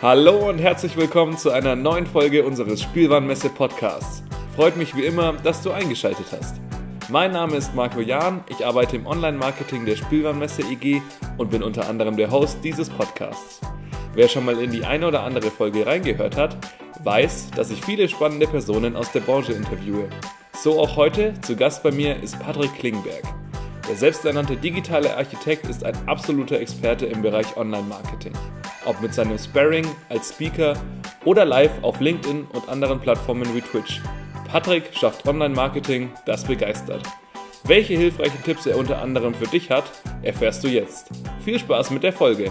Hallo und herzlich willkommen zu einer neuen Folge unseres Spielwarenmesse Podcasts. Freut mich wie immer, dass du eingeschaltet hast. Mein Name ist Marco Jahn, ich arbeite im Online-Marketing der Spielwarenmesse EG und bin unter anderem der Host dieses Podcasts. Wer schon mal in die eine oder andere Folge reingehört hat, weiß, dass ich viele spannende Personen aus der Branche interviewe. So auch heute, zu Gast bei mir ist Patrick Klingberg. Der selbsternannte digitale Architekt ist ein absoluter Experte im Bereich Online-Marketing ob mit seinem Sparring als Speaker oder live auf LinkedIn und anderen Plattformen wie Twitch. Patrick schafft Online-Marketing, das begeistert. Welche hilfreichen Tipps er unter anderem für dich hat, erfährst du jetzt. Viel Spaß mit der Folge!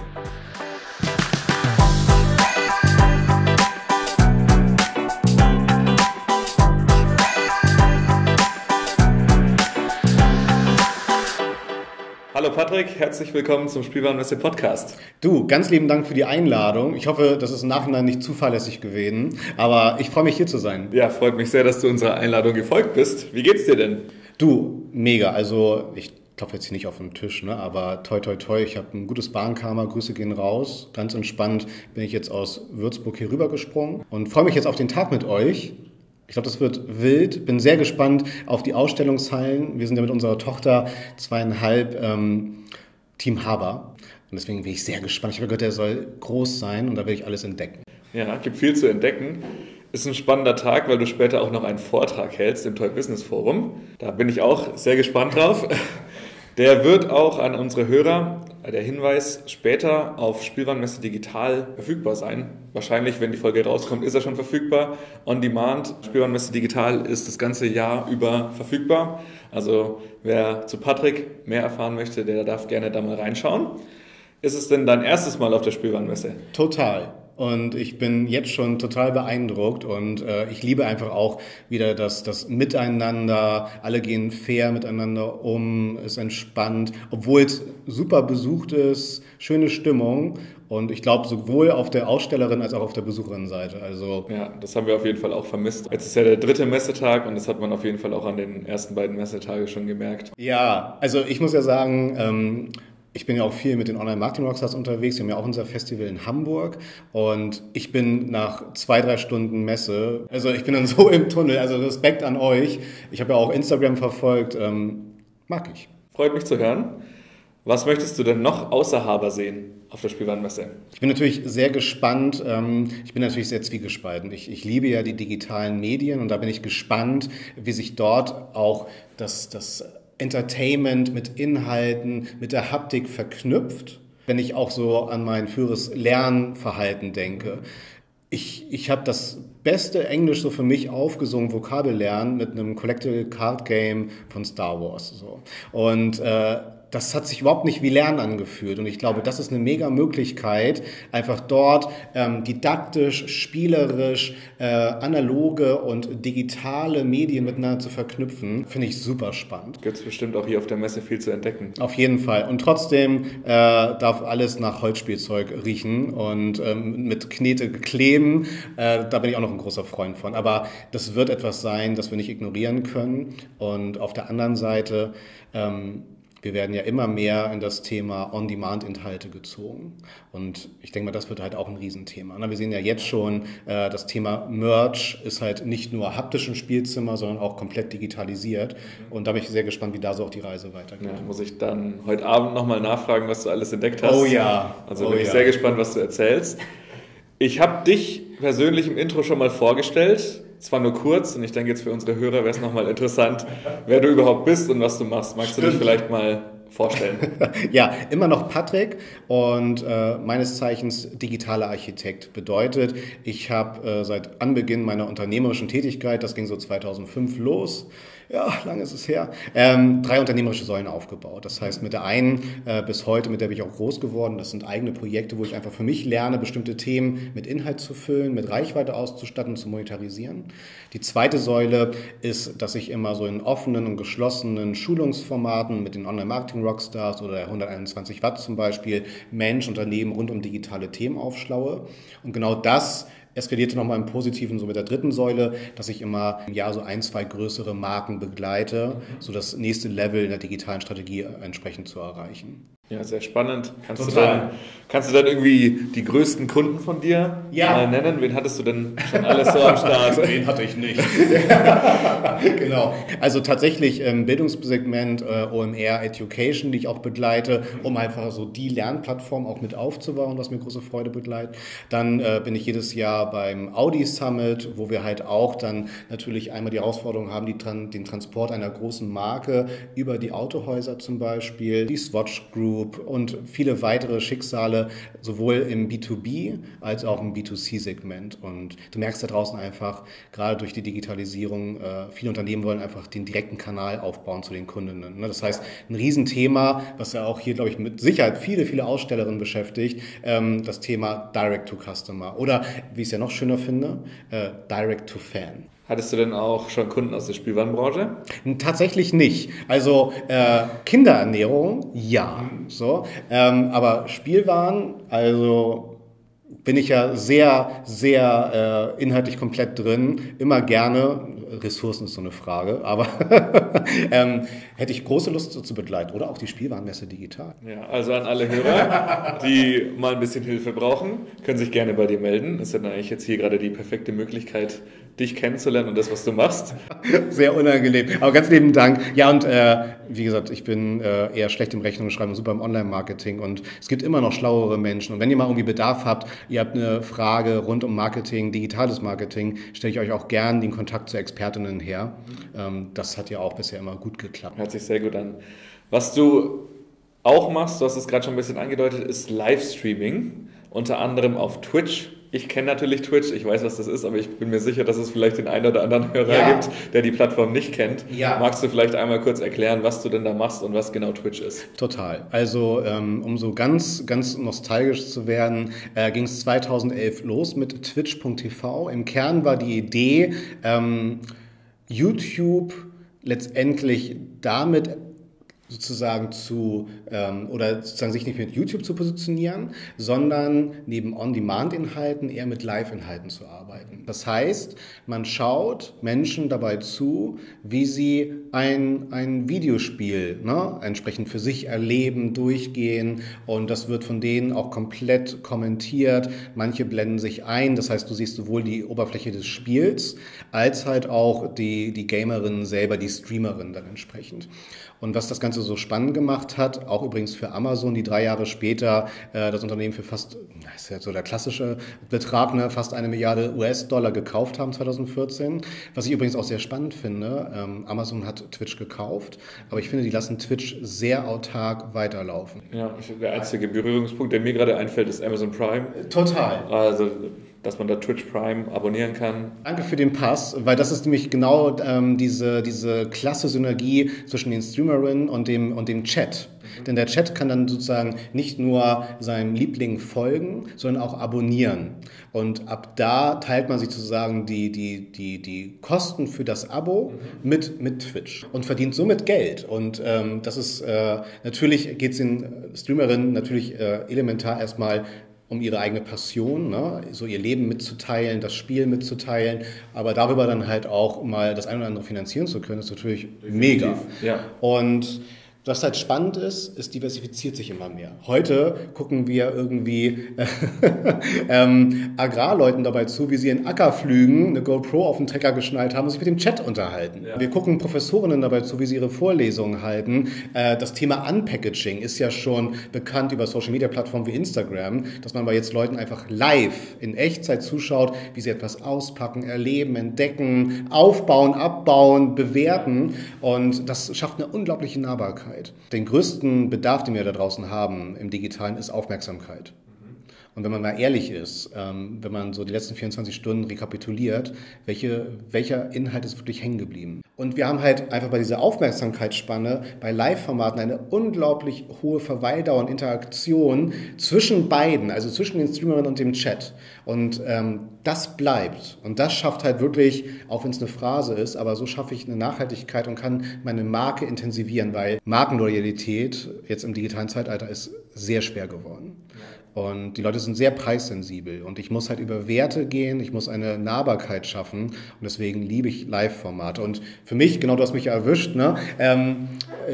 Patrick, herzlich willkommen zum Spielwarenmesse Podcast. Du, ganz lieben Dank für die Einladung. Ich hoffe, das ist im Nachhinein nicht zuverlässig gewesen, aber ich freue mich hier zu sein. Ja, freut mich sehr, dass du unserer Einladung gefolgt bist. Wie geht's dir denn? Du, mega. Also ich klopfe jetzt hier nicht auf den Tisch, ne? aber toi toi toi, ich habe ein gutes Bahnkarma, Grüße gehen raus. Ganz entspannt bin ich jetzt aus Würzburg hier rübergesprungen und freue mich jetzt auf den Tag mit euch. Ich glaube, das wird wild. Bin sehr gespannt auf die Ausstellungshallen. Wir sind ja mit unserer Tochter zweieinhalb ähm, Team Haber. Und deswegen bin ich sehr gespannt. Ich habe gehört, der soll groß sein und da will ich alles entdecken. Ja, gibt viel zu entdecken. Ist ein spannender Tag, weil du später auch noch einen Vortrag hältst im Toy Business Forum. Da bin ich auch sehr gespannt drauf. Der wird auch an unsere Hörer, der Hinweis, später auf Spielwarenmesse digital verfügbar sein. Wahrscheinlich, wenn die Folge rauskommt, ist er schon verfügbar. On Demand, Spielwarenmesse digital ist das ganze Jahr über verfügbar. Also wer zu Patrick mehr erfahren möchte, der darf gerne da mal reinschauen. Ist es denn dein erstes Mal auf der Spielwarenmesse? Total. Und ich bin jetzt schon total beeindruckt und äh, ich liebe einfach auch wieder das, das Miteinander. Alle gehen fair miteinander um, ist entspannt, obwohl es super besucht ist, schöne Stimmung. Und ich glaube, sowohl auf der Ausstellerin als auch auf der Besucherinnenseite. Also ja, das haben wir auf jeden Fall auch vermisst. Jetzt ist ja der dritte Messetag und das hat man auf jeden Fall auch an den ersten beiden Messetagen schon gemerkt. Ja, also ich muss ja sagen, ähm, ich bin ja auch viel mit den Online-Marketing-Rockstars unterwegs. Wir haben ja auch unser Festival in Hamburg. Und ich bin nach zwei, drei Stunden Messe, also ich bin dann so im Tunnel. Also Respekt an euch. Ich habe ja auch Instagram verfolgt. Ähm, mag ich. Freut mich zu hören. Was möchtest du denn noch außer Haber sehen auf der Spielwarenmesse? Ich bin natürlich sehr gespannt. Ähm, ich bin natürlich sehr zwiegespalten. Ich, ich liebe ja die digitalen Medien und da bin ich gespannt, wie sich dort auch das, das Entertainment mit Inhalten, mit der Haptik verknüpft. Wenn ich auch so an mein früheres Lernverhalten denke. Ich, ich habe das beste Englisch so für mich aufgesungen, Vokabellernen mit einem Collectible Card Game von Star Wars. So. Und äh, das hat sich überhaupt nicht wie Lernen angefühlt. Und ich glaube, das ist eine mega Möglichkeit, einfach dort ähm, didaktisch, spielerisch, äh, analoge und digitale Medien miteinander zu verknüpfen. Finde ich super spannend. Gibt es bestimmt auch hier auf der Messe viel zu entdecken. Auf jeden Fall. Und trotzdem äh, darf alles nach Holzspielzeug riechen und ähm, mit Knete kleben. Äh, da bin ich auch noch ein großer Freund von. Aber das wird etwas sein, das wir nicht ignorieren können. Und auf der anderen Seite, ähm, wir werden ja immer mehr in das Thema On-Demand-Inhalte gezogen. Und ich denke mal, das wird halt auch ein Riesenthema. Wir sehen ja jetzt schon, äh, das Thema Merch ist halt nicht nur haptisch im Spielzimmer, sondern auch komplett digitalisiert. Und da bin ich sehr gespannt, wie da so auch die Reise weitergeht. Ja, muss ich dann heute Abend nochmal nachfragen, was du alles entdeckt hast. Oh ja. Also oh bin ich ja. sehr gespannt, was du erzählst. Ich habe dich persönlich im Intro schon mal vorgestellt. Zwar nur kurz und ich denke jetzt für unsere Hörer wäre es nochmal interessant, wer du überhaupt bist und was du machst. Magst du dich vielleicht mal vorstellen? ja, immer noch Patrick und äh, meines Zeichens digitaler Architekt bedeutet, ich habe äh, seit Anbeginn meiner unternehmerischen Tätigkeit, das ging so 2005 los, ja, lange ist es her, ähm, drei unternehmerische Säulen aufgebaut. Das heißt, mit der einen äh, bis heute, mit der bin ich auch groß geworden, das sind eigene Projekte, wo ich einfach für mich lerne, bestimmte Themen mit Inhalt zu füllen, mit Reichweite auszustatten zu monetarisieren. Die zweite Säule ist, dass ich immer so in offenen und geschlossenen Schulungsformaten mit den Online-Marketing-Rockstars oder der 121 Watt zum Beispiel Mensch, Unternehmen rund um digitale Themen aufschlaue. Und genau das eskalierte nochmal im Positiven so mit der dritten Säule, dass ich immer im Jahr so ein, zwei größere Marken begleite, so das nächste Level in der digitalen Strategie entsprechend zu erreichen. Ja, sehr spannend. Kannst du, dann, kannst du dann irgendwie die größten Kunden von dir ja. äh, nennen? Wen hattest du denn schon alles so am Start? Den hatte ich nicht. genau. Also tatsächlich im Bildungssegment äh, OMR Education, die ich auch begleite, um einfach so die Lernplattform auch mit aufzubauen, was mir große Freude begleitet. Dann äh, bin ich jedes Jahr beim Audi Summit, wo wir halt auch dann natürlich einmal die Herausforderung haben, die, den Transport einer großen Marke über die Autohäuser zum Beispiel, die Swatch Group, Group und viele weitere Schicksale, sowohl im B2B als auch im B2C-Segment. Und du merkst da draußen einfach, gerade durch die Digitalisierung, äh, viele Unternehmen wollen einfach den direkten Kanal aufbauen zu den Kundinnen. Ne? Das heißt, ein Riesenthema, was ja auch hier, glaube ich, mit Sicherheit viele, viele Ausstellerinnen beschäftigt, ähm, das Thema Direct to Customer oder, wie ich es ja noch schöner finde, äh, Direct to Fan. Hattest du denn auch schon Kunden aus der Spielwarenbranche? Tatsächlich nicht. Also äh, Kinderernährung, ja. So, ähm, aber Spielwaren, also bin ich ja sehr, sehr äh, inhaltlich komplett drin. Immer gerne. Ressourcen ist so eine Frage, aber ähm, hätte ich große Lust so zu begleiten oder auch die Spielwarenmesse digital. Ja, also an alle Hörer, die mal ein bisschen Hilfe brauchen, können sich gerne bei dir melden. Das ist dann eigentlich jetzt hier gerade die perfekte Möglichkeit, dich kennenzulernen und das, was du machst. Sehr unangenehm. Aber ganz lieben Dank. Ja, und äh, wie gesagt, ich bin äh, eher schlecht im Rechnung schreiben, super im Online-Marketing und es gibt immer noch schlauere Menschen. Und wenn ihr mal irgendwie Bedarf habt, ihr habt eine Frage rund um Marketing, digitales Marketing, stelle ich euch auch gern den Kontakt zu Expertinnen her. Ähm, das hat ja auch bisher immer gut geklappt. Hört sich sehr gut an. Was du auch machst, du hast es gerade schon ein bisschen angedeutet, ist Livestreaming, unter anderem auf Twitch ich kenne natürlich Twitch, ich weiß, was das ist, aber ich bin mir sicher, dass es vielleicht den einen oder anderen Hörer ja. gibt, der die Plattform nicht kennt. Ja. Magst du vielleicht einmal kurz erklären, was du denn da machst und was genau Twitch ist? Total. Also, ähm, um so ganz, ganz nostalgisch zu werden, ging es 2011 los mit Twitch.tv. Im Kern war die Idee, ähm, YouTube letztendlich damit sozusagen zu ähm, oder sozusagen sich nicht mit YouTube zu positionieren, sondern neben On-Demand-Inhalten eher mit Live-Inhalten zu arbeiten. Das heißt, man schaut Menschen dabei zu, wie sie ein, ein Videospiel ne, entsprechend für sich erleben, durchgehen und das wird von denen auch komplett kommentiert. Manche blenden sich ein, das heißt, du siehst sowohl die Oberfläche des Spiels als halt auch die, die Gamerin selber, die Streamerin dann entsprechend. Und was das Ganze so spannend gemacht hat, auch übrigens für Amazon, die drei Jahre später äh, das Unternehmen für fast, das ist ja so der klassische Betrag, ne, fast eine Milliarde US-Dollar gekauft haben 2014. Was ich übrigens auch sehr spannend finde, ähm, Amazon hat Twitch gekauft, aber ich finde, die lassen Twitch sehr autark weiterlaufen. Ja, der einzige Berührungspunkt, der mir gerade einfällt, ist Amazon Prime. Total. Also dass man da Twitch Prime abonnieren kann. Danke für den Pass, weil das ist nämlich genau ähm, diese, diese klasse Synergie zwischen den Streamerinnen und dem, und dem Chat. Mhm. Denn der Chat kann dann sozusagen nicht nur seinem Liebling folgen, sondern auch abonnieren. Und ab da teilt man sich sozusagen die, die, die, die Kosten für das Abo mhm. mit, mit Twitch und verdient somit Geld. Und ähm, das ist äh, natürlich geht es den Streamerinnen natürlich äh, elementar erstmal um ihre eigene Passion, ne? so ihr Leben mitzuteilen, das Spiel mitzuteilen, aber darüber dann halt auch mal das eine oder andere finanzieren zu können, ist natürlich Definitiv. mega. Ja. Und was halt spannend ist, es diversifiziert sich immer mehr. Heute gucken wir irgendwie ähm, Agrarleuten dabei zu, wie sie in Ackerflügen eine GoPro auf den Trecker geschnallt haben und sich mit dem Chat unterhalten. Ja. Wir gucken Professorinnen dabei zu, wie sie ihre Vorlesungen halten. Äh, das Thema Unpackaging ist ja schon bekannt über Social-Media-Plattformen wie Instagram, dass man bei jetzt Leuten einfach live in Echtzeit zuschaut, wie sie etwas auspacken, erleben, entdecken, aufbauen, abbauen, bewerten. Und das schafft eine unglaubliche Nahbarkeit. Aufmerksamkeit. Den größten Bedarf, den wir da draußen haben im Digitalen, ist Aufmerksamkeit. Und wenn man mal ehrlich ist, ähm, wenn man so die letzten 24 Stunden rekapituliert, welche, welcher Inhalt ist wirklich hängen geblieben? Und wir haben halt einfach bei dieser Aufmerksamkeitsspanne bei Live-Formaten eine unglaublich hohe Verweildauer und Interaktion zwischen beiden, also zwischen den Streamern und dem Chat. Und ähm, das bleibt. Und das schafft halt wirklich, auch wenn es eine Phrase ist, aber so schaffe ich eine Nachhaltigkeit und kann meine Marke intensivieren, weil Markenloyalität jetzt im digitalen Zeitalter ist sehr schwer geworden. Und die Leute sind sehr preissensibel und ich muss halt über Werte gehen, ich muss eine Nahbarkeit schaffen und deswegen liebe ich Live-Formate. Und für mich, genau du hast mich erwischt, ne, ähm,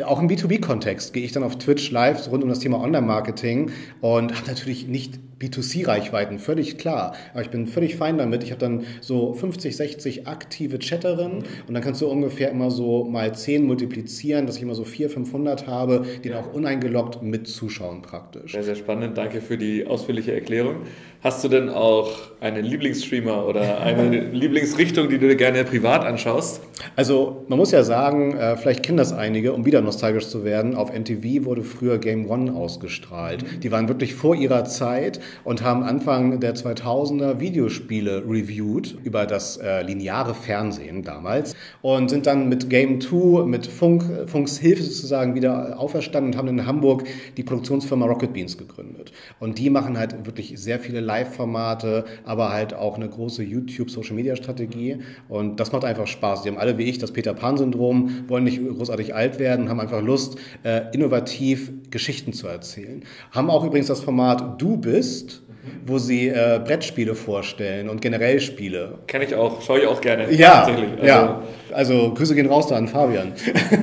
auch im B2B-Kontext gehe ich dann auf Twitch live rund um das Thema Online-Marketing und habe natürlich nicht B2C-Reichweiten, völlig klar. Aber ich bin völlig fein damit. Ich habe dann so 50, 60 aktive Chatterinnen und dann kannst du ungefähr immer so mal 10 multiplizieren, dass ich immer so 400, 500 habe, die dann auch uneingeloggt mit zuschauen praktisch. Sehr, sehr spannend. Danke für die ausführliche Erklärung. Hast du denn auch einen Lieblingsstreamer oder eine Lieblingsrichtung, die du dir gerne privat anschaust? Also man muss ja sagen, äh, vielleicht kennen das einige, um wieder nostalgisch zu werden, auf MTV wurde früher Game One ausgestrahlt. Die waren wirklich vor ihrer Zeit und haben Anfang der 2000er Videospiele reviewed über das äh, lineare Fernsehen damals und sind dann mit Game 2, mit Funk, Funks Hilfe sozusagen wieder auferstanden und haben in Hamburg die Produktionsfirma Rocket Beans gegründet. Und die machen halt wirklich sehr viele Live Live-Formate, aber halt auch eine große YouTube-Social-Media-Strategie. Und das macht einfach Spaß. Die haben alle wie ich das Peter Pan-Syndrom, wollen nicht großartig alt werden, haben einfach Lust, äh, innovativ Geschichten zu erzählen. Haben auch übrigens das Format Du bist wo sie äh, Brettspiele vorstellen und generell Spiele. Kenne ich auch, schaue ich auch gerne. Ja, also, ja. Also Grüße gehen raus da an Fabian.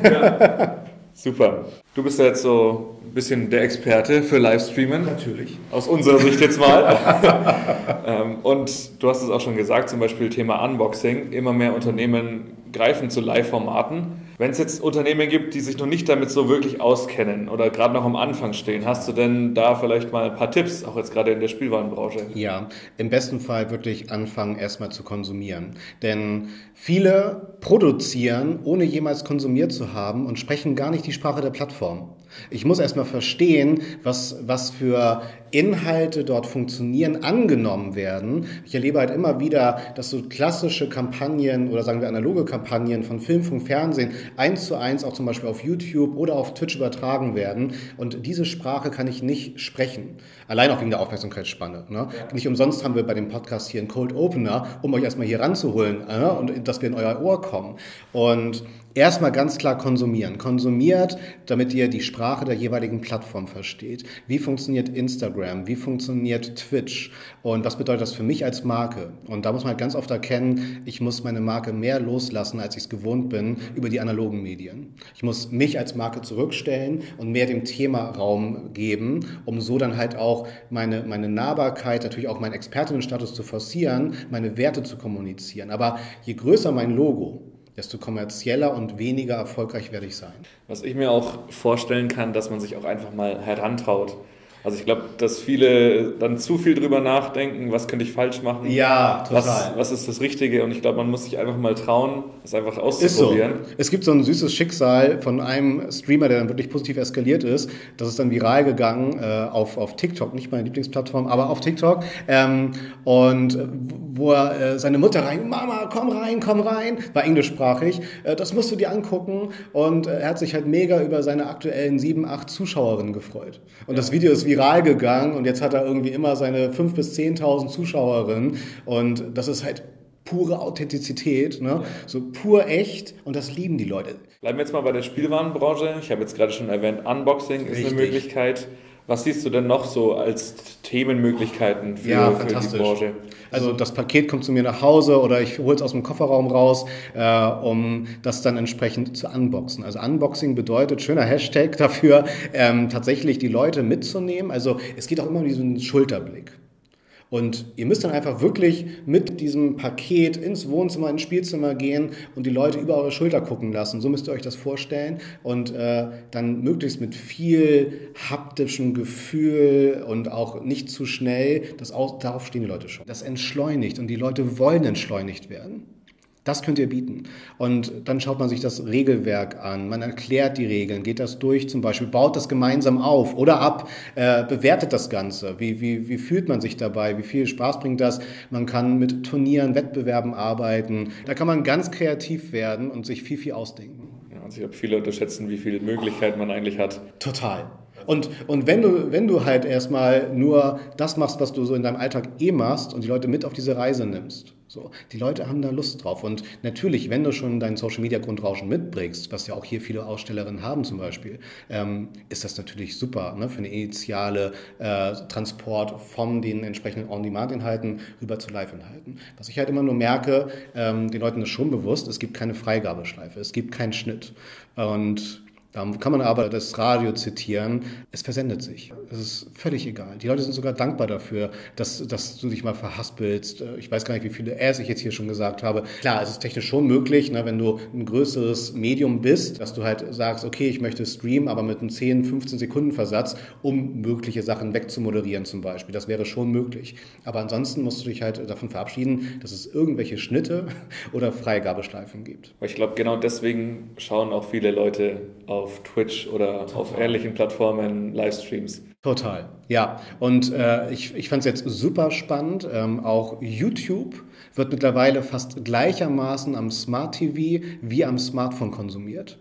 Ja. Super. Du bist ja jetzt so ein bisschen der Experte für Livestreamen. Natürlich. Aus unserer Sicht jetzt mal. Ähm, und du hast es auch schon gesagt, zum Beispiel Thema Unboxing. Immer mehr Unternehmen greifen zu Live-Formaten. Wenn es jetzt Unternehmen gibt, die sich noch nicht damit so wirklich auskennen oder gerade noch am Anfang stehen, hast du denn da vielleicht mal ein paar Tipps, auch jetzt gerade in der Spielwarenbranche? Ja, im besten Fall wirklich anfangen, erstmal zu konsumieren. Denn viele produzieren, ohne jemals konsumiert zu haben und sprechen gar nicht die Sprache der Plattform. Ich muss erstmal verstehen, was, was für Inhalte dort funktionieren, angenommen werden. Ich erlebe halt immer wieder, dass so klassische Kampagnen oder sagen wir analoge Kampagnen von Film, Funk, Fernsehen eins zu eins auch zum Beispiel auf YouTube oder auf Twitch übertragen werden. Und diese Sprache kann ich nicht sprechen. Allein auch wegen der Aufmerksamkeitsspanne. Ne? Ja. Nicht umsonst haben wir bei dem Podcast hier einen Cold Opener, um euch erstmal hier ranzuholen äh, und dass wir in euer Ohr kommen. Und Erstmal ganz klar konsumieren. Konsumiert, damit ihr die Sprache der jeweiligen Plattform versteht. Wie funktioniert Instagram? Wie funktioniert Twitch? Und was bedeutet das für mich als Marke? Und da muss man halt ganz oft erkennen, ich muss meine Marke mehr loslassen, als ich es gewohnt bin, über die analogen Medien. Ich muss mich als Marke zurückstellen und mehr dem Thema Raum geben, um so dann halt auch meine, meine Nahbarkeit, natürlich auch meinen Expertinnenstatus zu forcieren, meine Werte zu kommunizieren. Aber je größer mein Logo, desto kommerzieller und weniger erfolgreich werde ich sein. Was ich mir auch vorstellen kann, dass man sich auch einfach mal herantraut. Also ich glaube, dass viele dann zu viel drüber nachdenken, was könnte ich falsch machen? Ja, total. Was, was ist das Richtige? Und ich glaube, man muss sich einfach mal trauen, es einfach auszuprobieren. So. Es gibt so ein süßes Schicksal von einem Streamer, der dann wirklich positiv eskaliert ist. Das ist dann viral gegangen äh, auf, auf TikTok, nicht meine Lieblingsplattform, aber auf TikTok. Ähm, und wo er äh, seine Mutter rein, Mama, komm rein, komm rein, war englischsprachig. Äh, das musst du dir angucken. Und äh, er hat sich halt mega über seine aktuellen sieben, acht Zuschauerinnen gefreut. Und ja. das Video ist viral gegangen und jetzt hat er irgendwie immer seine 5.000 bis 10.000 Zuschauerinnen und das ist halt pure Authentizität, ne? Ja. so pur echt und das lieben die Leute. Bleiben wir jetzt mal bei der Spielwarenbranche. Ich habe jetzt gerade schon erwähnt, Unboxing ist eine Möglichkeit. Was siehst du denn noch so als Themenmöglichkeiten für, ja, für die Branche? Also das Paket kommt zu mir nach Hause oder ich hole es aus dem Kofferraum raus, äh, um das dann entsprechend zu unboxen. Also Unboxing bedeutet, schöner Hashtag dafür, ähm, tatsächlich die Leute mitzunehmen. Also es geht auch immer um diesen Schulterblick. Und ihr müsst dann einfach wirklich mit diesem Paket ins Wohnzimmer, ins Spielzimmer gehen und die Leute über eure Schulter gucken lassen. So müsst ihr euch das vorstellen. Und äh, dann möglichst mit viel haptischem Gefühl und auch nicht zu schnell. Das auch, darauf stehen die Leute schon. Das entschleunigt und die Leute wollen entschleunigt werden. Das könnt ihr bieten. Und dann schaut man sich das Regelwerk an, man erklärt die Regeln, geht das durch zum Beispiel, baut das gemeinsam auf oder ab, äh, bewertet das Ganze. Wie, wie, wie fühlt man sich dabei? Wie viel Spaß bringt das? Man kann mit Turnieren, Wettbewerben arbeiten. Da kann man ganz kreativ werden und sich viel, viel ausdenken. Ja, also ich glaube, viele unterschätzen, wie viele Möglichkeiten man eigentlich hat. Total. Und, und wenn, du, wenn du halt erstmal nur das machst, was du so in deinem Alltag eh machst und die Leute mit auf diese Reise nimmst, so, die Leute haben da Lust drauf. Und natürlich, wenn du schon deinen Social Media Grundrauschen mitbringst, was ja auch hier viele Ausstellerinnen haben zum Beispiel, ähm, ist das natürlich super ne, für eine initiale äh, Transport von den entsprechenden On-Demand-Inhalten rüber zu Live-Inhalten. Was ich halt immer nur merke, ähm, den Leuten ist schon bewusst, es gibt keine Freigabeschleife, es gibt keinen Schnitt. Und da kann man aber das Radio zitieren. Es versendet sich. Es ist völlig egal. Die Leute sind sogar dankbar dafür, dass, dass du dich mal verhaspelst. Ich weiß gar nicht, wie viele Äs ich jetzt hier schon gesagt habe. Klar, es ist technisch schon möglich, ne, wenn du ein größeres Medium bist, dass du halt sagst, okay, ich möchte streamen, aber mit einem 10, 15 Sekunden Versatz, um mögliche Sachen wegzumoderieren zum Beispiel. Das wäre schon möglich. Aber ansonsten musst du dich halt davon verabschieden, dass es irgendwelche Schnitte oder Freigabeschleifen gibt. Ich glaube, genau deswegen schauen auch viele Leute auf auf Twitch oder Total. auf ähnlichen Plattformen Livestreams. Total, ja. Und äh, ich, ich fand es jetzt super spannend. Ähm, auch YouTube wird mittlerweile fast gleichermaßen am Smart TV wie am Smartphone konsumiert.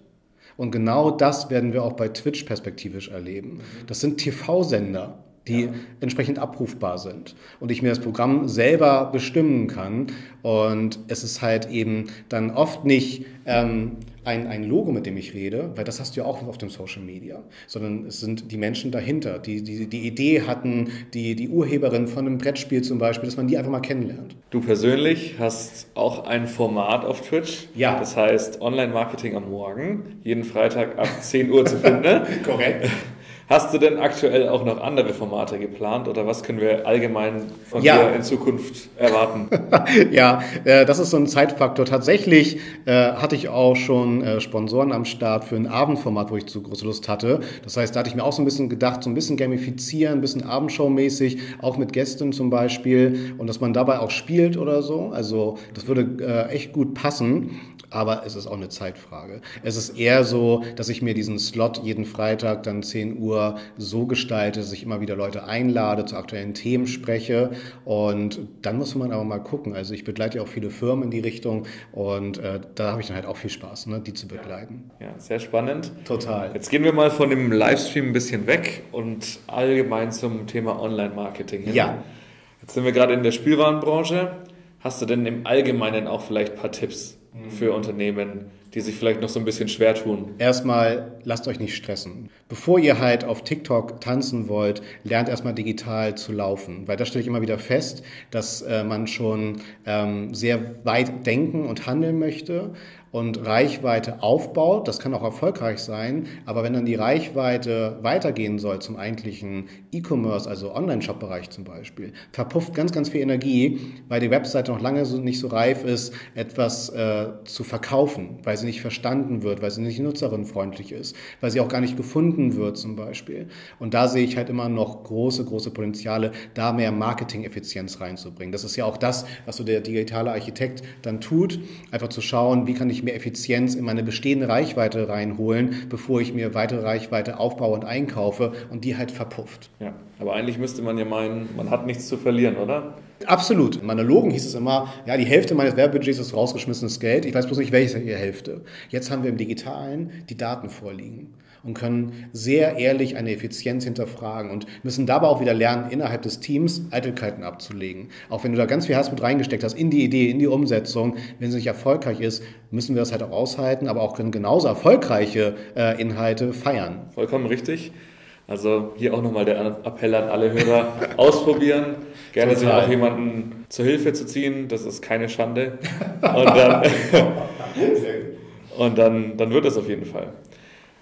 Und genau das werden wir auch bei Twitch perspektivisch erleben. Das sind TV-Sender die ja. entsprechend abrufbar sind und ich mir das Programm selber bestimmen kann. Und es ist halt eben dann oft nicht ähm, ein, ein Logo, mit dem ich rede, weil das hast du ja auch auf dem Social Media, sondern es sind die Menschen dahinter, die die, die Idee hatten, die, die Urheberin von einem Brettspiel zum Beispiel, dass man die einfach mal kennenlernt. Du persönlich hast auch ein Format auf Twitch. Ja. Das heißt Online-Marketing am Morgen, jeden Freitag ab 10 Uhr zu finden. Korrekt. Hast du denn aktuell auch noch andere Formate geplant oder was können wir allgemein von ja. dir in Zukunft erwarten? ja, äh, das ist so ein Zeitfaktor. Tatsächlich äh, hatte ich auch schon äh, Sponsoren am Start für ein Abendformat, wo ich zu große Lust hatte. Das heißt, da hatte ich mir auch so ein bisschen gedacht, so ein bisschen gamifizieren, ein bisschen Abendshow-mäßig, auch mit Gästen zum Beispiel und dass man dabei auch spielt oder so. Also das würde äh, echt gut passen aber es ist auch eine Zeitfrage. Es ist eher so, dass ich mir diesen Slot jeden Freitag dann 10 Uhr so gestalte, dass ich immer wieder Leute einlade, zu aktuellen Themen spreche und dann muss man aber mal gucken. Also ich begleite ja auch viele Firmen in die Richtung und äh, da habe ich dann halt auch viel Spaß, ne, die zu begleiten. Ja, sehr spannend. Total. Jetzt gehen wir mal von dem Livestream ein bisschen weg und allgemein zum Thema Online-Marketing. Ja. Jetzt sind wir gerade in der Spielwarenbranche. Hast du denn im Allgemeinen auch vielleicht ein paar Tipps für Unternehmen, die sich vielleicht noch so ein bisschen schwer tun? Erstmal lasst euch nicht stressen. Bevor ihr halt auf TikTok tanzen wollt, lernt erstmal digital zu laufen. Weil da stelle ich immer wieder fest, dass äh, man schon ähm, sehr weit denken und handeln möchte, und Reichweite aufbaut. Das kann auch erfolgreich sein, aber wenn dann die Reichweite weitergehen soll zum eigentlichen E-Commerce, also Online-Shop-Bereich zum Beispiel, verpufft ganz, ganz viel Energie, weil die Webseite noch lange so, nicht so reif ist, etwas äh, zu verkaufen, weil sie nicht verstanden wird, weil sie nicht nutzerinfreundlich ist, weil sie auch gar nicht gefunden wird zum Beispiel. Und da sehe ich halt immer noch große, große Potenziale, da mehr Marketing-Effizienz reinzubringen. Das ist ja auch das, was so der digitale Architekt dann tut, einfach zu schauen, wie kann ich mehr Effizienz in meine bestehende Reichweite reinholen, bevor ich mir weitere Reichweite aufbaue und einkaufe und die halt verpufft. Ja, aber eigentlich müsste man ja meinen, man hat nichts zu verlieren, oder? Absolut. In Monologen hieß es immer, ja, die Hälfte meines Werbebudgets ist rausgeschmissenes Geld. Ich weiß bloß nicht, welche Hälfte. Jetzt haben wir im Digitalen die Daten vorliegen und können sehr ehrlich eine Effizienz hinterfragen und müssen dabei auch wieder lernen, innerhalb des Teams Eitelkeiten abzulegen. Auch wenn du da ganz viel Hass mit reingesteckt hast in die Idee, in die Umsetzung, wenn sie nicht erfolgreich ist, müssen wir das halt auch aushalten, aber auch können genauso erfolgreiche äh, Inhalte feiern. Vollkommen richtig. Also hier auch nochmal der Appell an alle Hörer, ausprobieren, gerne sich auch jemanden zur Hilfe zu ziehen, das ist keine Schande. Und dann, und dann, dann wird es auf jeden Fall.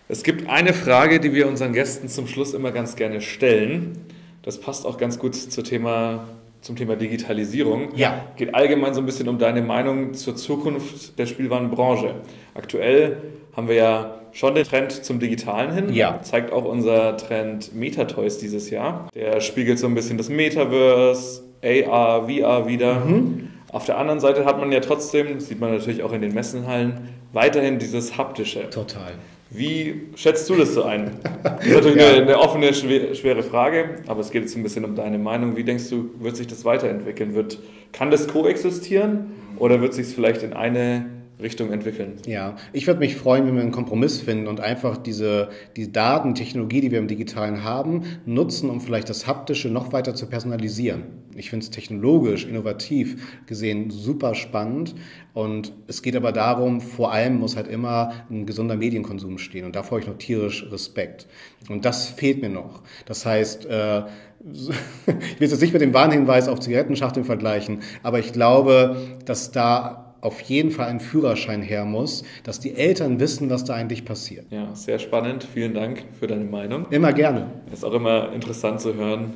Es gibt eine Frage, die wir unseren Gästen zum Schluss immer ganz gerne stellen. Das passt auch ganz gut zum Thema, zum Thema Digitalisierung. Ja. Geht allgemein so ein bisschen um deine Meinung zur Zukunft der Spielwarenbranche. Aktuell haben wir ja schon den Trend zum Digitalen hin. Ja. Zeigt auch unser Trend Metatoys dieses Jahr. Der spiegelt so ein bisschen das Metaverse, AR, VR wieder. Mhm. Auf der anderen Seite hat man ja trotzdem, das sieht man natürlich auch in den Messenhallen, weiterhin dieses haptische. Total. Wie schätzt du das so ein? Das ist natürlich ja. eine, eine, offene, schwere Frage, aber es geht jetzt ein bisschen um deine Meinung. Wie denkst du, wird sich das weiterentwickeln? Wird, kann das koexistieren oder wird sich es vielleicht in eine Richtung entwickeln. Ja, ich würde mich freuen, wenn wir einen Kompromiss finden und einfach diese die Daten, Technologie, die wir im Digitalen haben, nutzen, um vielleicht das Haptische noch weiter zu personalisieren. Ich finde es technologisch, innovativ gesehen super spannend und es geht aber darum, vor allem muss halt immer ein gesunder Medienkonsum stehen und davor habe ich noch tierisch Respekt. Und das fehlt mir noch. Das heißt, äh, ich will es jetzt nicht mit dem Warnhinweis auf Zigarettenschachteln vergleichen, aber ich glaube, dass da auf jeden Fall ein Führerschein her muss, dass die Eltern wissen, was da eigentlich passiert. Ja, sehr spannend. Vielen Dank für deine Meinung. Immer gerne. Es ist auch immer interessant zu hören,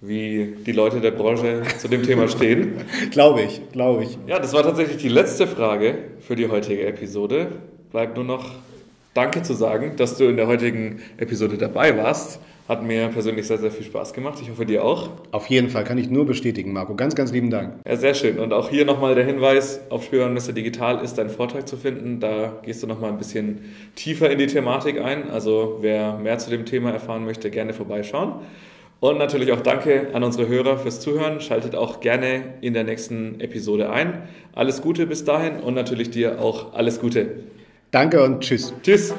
wie die Leute der Branche zu dem Thema stehen. glaube ich, glaube ich. Ja, das war tatsächlich die letzte Frage für die heutige Episode. Bleibt nur noch Danke zu sagen, dass du in der heutigen Episode dabei warst. Hat mir persönlich sehr, sehr viel Spaß gemacht. Ich hoffe, dir auch. Auf jeden Fall, kann ich nur bestätigen, Marco. Ganz, ganz lieben Dank. Ja, sehr schön. Und auch hier nochmal der Hinweis, auf Spielwarenmesse Digital ist dein Vortrag zu finden. Da gehst du nochmal ein bisschen tiefer in die Thematik ein. Also wer mehr zu dem Thema erfahren möchte, gerne vorbeischauen. Und natürlich auch danke an unsere Hörer fürs Zuhören. Schaltet auch gerne in der nächsten Episode ein. Alles Gute bis dahin und natürlich dir auch alles Gute. Danke und tschüss. Tschüss.